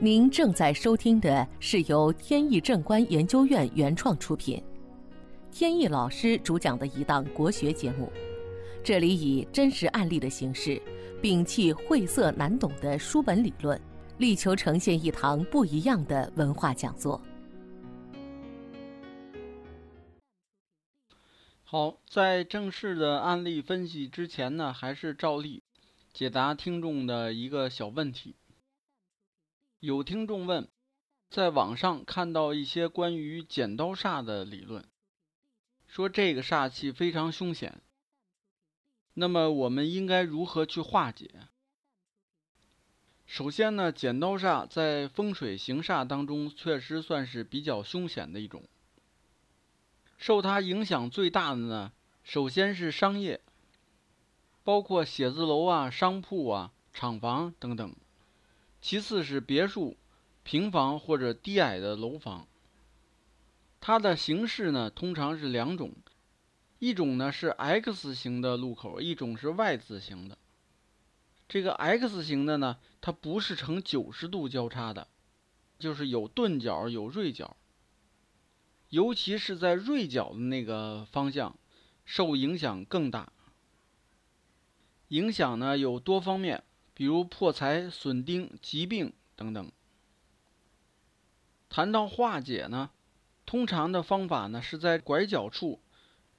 您正在收听的是由天意正观研究院原创出品，天意老师主讲的一档国学节目。这里以真实案例的形式，摒弃晦涩难懂的书本理论，力求呈现一堂不一样的文化讲座。好，在正式的案例分析之前呢，还是照例解答听众的一个小问题。有听众问，在网上看到一些关于剪刀煞的理论，说这个煞气非常凶险。那么我们应该如何去化解？首先呢，剪刀煞在风水行煞当中确实算是比较凶险的一种。受它影响最大的呢，首先是商业，包括写字楼啊、商铺啊、厂房等等。其次是别墅、平房或者低矮的楼房。它的形式呢，通常是两种，一种呢是 X 型的路口，一种是 Y 字形的。这个 X 型的呢，它不是呈九十度交叉的，就是有钝角有锐角。尤其是在锐角的那个方向，受影响更大。影响呢有多方面。比如破财、损丁、疾病等等。谈到化解呢，通常的方法呢是在拐角处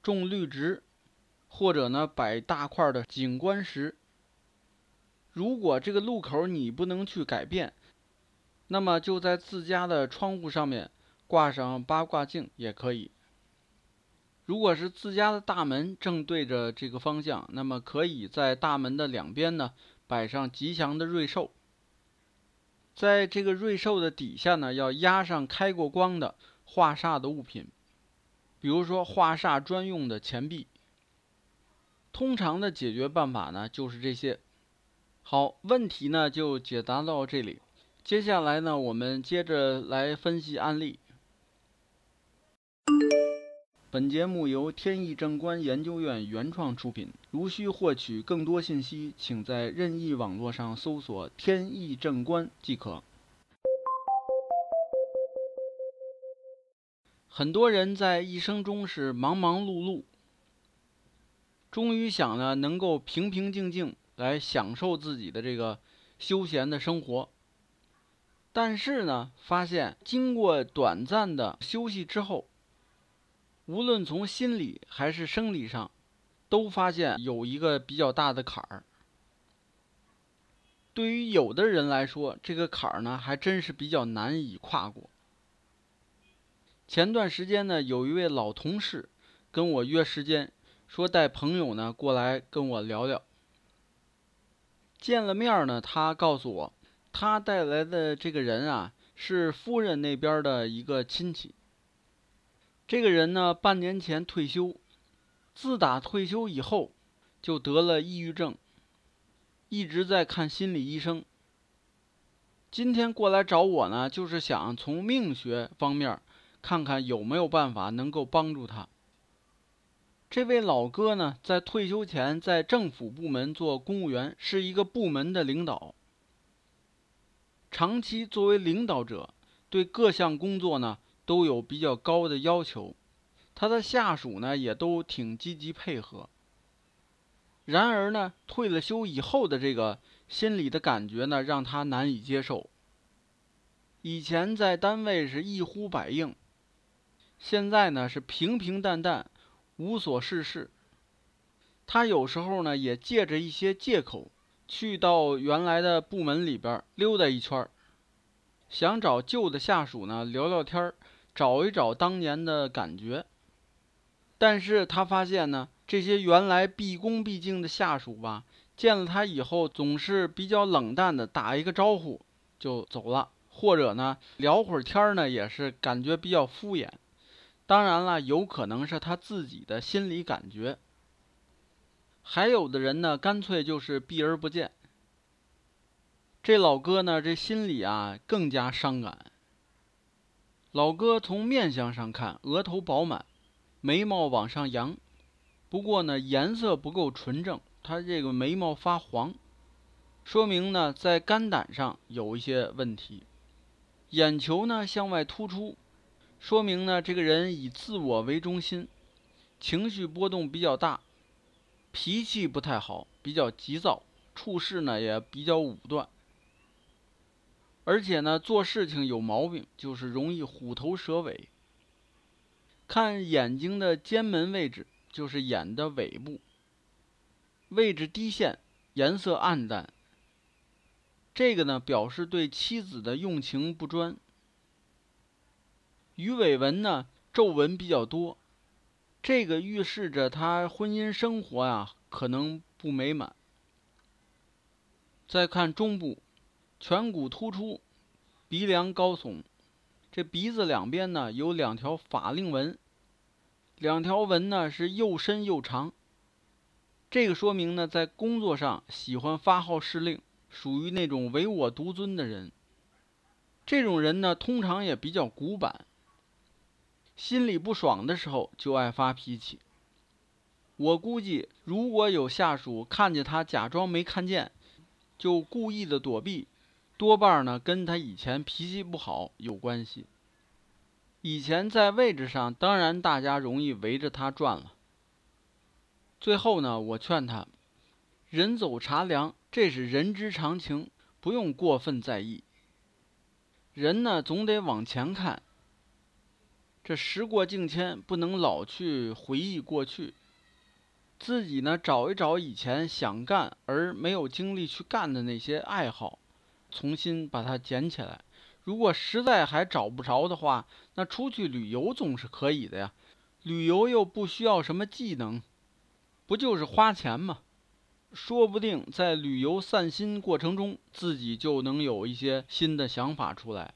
种绿植，或者呢摆大块的景观石。如果这个路口你不能去改变，那么就在自家的窗户上面挂上八卦镜也可以。如果是自家的大门正对着这个方向，那么可以在大门的两边呢。摆上吉祥的瑞兽，在这个瑞兽的底下呢，要压上开过光的化煞的物品，比如说化煞专用的钱币。通常的解决办法呢，就是这些。好，问题呢就解答到这里。接下来呢，我们接着来分析案例。本节目由天意正观研究院原创出品。如需获取更多信息，请在任意网络上搜索“天意正观”即可。很多人在一生中是忙忙碌碌，终于想呢能够平平静静来享受自己的这个休闲的生活，但是呢，发现经过短暂的休息之后。无论从心理还是生理上，都发现有一个比较大的坎儿。对于有的人来说，这个坎儿呢，还真是比较难以跨过。前段时间呢，有一位老同事跟我约时间，说带朋友呢过来跟我聊聊。见了面呢，他告诉我，他带来的这个人啊，是夫人那边的一个亲戚。这个人呢，半年前退休，自打退休以后，就得了抑郁症，一直在看心理医生。今天过来找我呢，就是想从命学方面看看有没有办法能够帮助他。这位老哥呢，在退休前在政府部门做公务员，是一个部门的领导，长期作为领导者，对各项工作呢。都有比较高的要求，他的下属呢也都挺积极配合。然而呢，退了休以后的这个心理的感觉呢，让他难以接受。以前在单位是一呼百应，现在呢是平平淡淡，无所事事。他有时候呢也借着一些借口，去到原来的部门里边溜达一圈儿想找旧的下属呢聊聊天儿。找一找当年的感觉，但是他发现呢，这些原来毕恭毕敬的下属吧，见了他以后总是比较冷淡的打一个招呼就走了，或者呢聊会儿天呢也是感觉比较敷衍。当然了，有可能是他自己的心理感觉。还有的人呢，干脆就是避而不见。这老哥呢，这心里啊更加伤感。老哥从面相上看，额头饱满，眉毛往上扬，不过呢颜色不够纯正，他这个眉毛发黄，说明呢在肝胆上有一些问题。眼球呢向外突出，说明呢这个人以自我为中心，情绪波动比较大，脾气不太好，比较急躁，处事呢也比较武断，而且呢做事情有毛病，就是容易虎头蛇尾。看眼睛的尖门位置，就是眼的尾部，位置低陷，颜色暗淡。这个呢，表示对妻子的用情不专。鱼尾纹呢，皱纹比较多，这个预示着他婚姻生活呀可能不美满。再看中部，颧骨突出，鼻梁高耸，这鼻子两边呢有两条法令纹，两条纹呢是又深又长。这个说明呢，在工作上喜欢发号施令。属于那种唯我独尊的人，这种人呢，通常也比较古板，心里不爽的时候就爱发脾气。我估计，如果有下属看见他假装没看见，就故意的躲避，多半呢跟他以前脾气不好有关系。以前在位置上，当然大家容易围着他转了。最后呢，我劝他。人走茶凉，这是人之常情，不用过分在意。人呢，总得往前看。这时过境迁，不能老去回忆过去。自己呢，找一找以前想干而没有精力去干的那些爱好，重新把它捡起来。如果实在还找不着的话，那出去旅游总是可以的呀。旅游又不需要什么技能，不就是花钱吗？说不定在旅游散心过程中，自己就能有一些新的想法出来。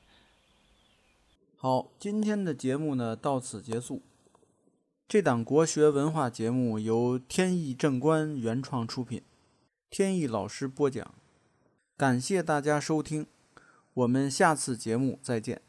好，今天的节目呢到此结束。这档国学文化节目由天意正观原创出品，天意老师播讲。感谢大家收听，我们下次节目再见。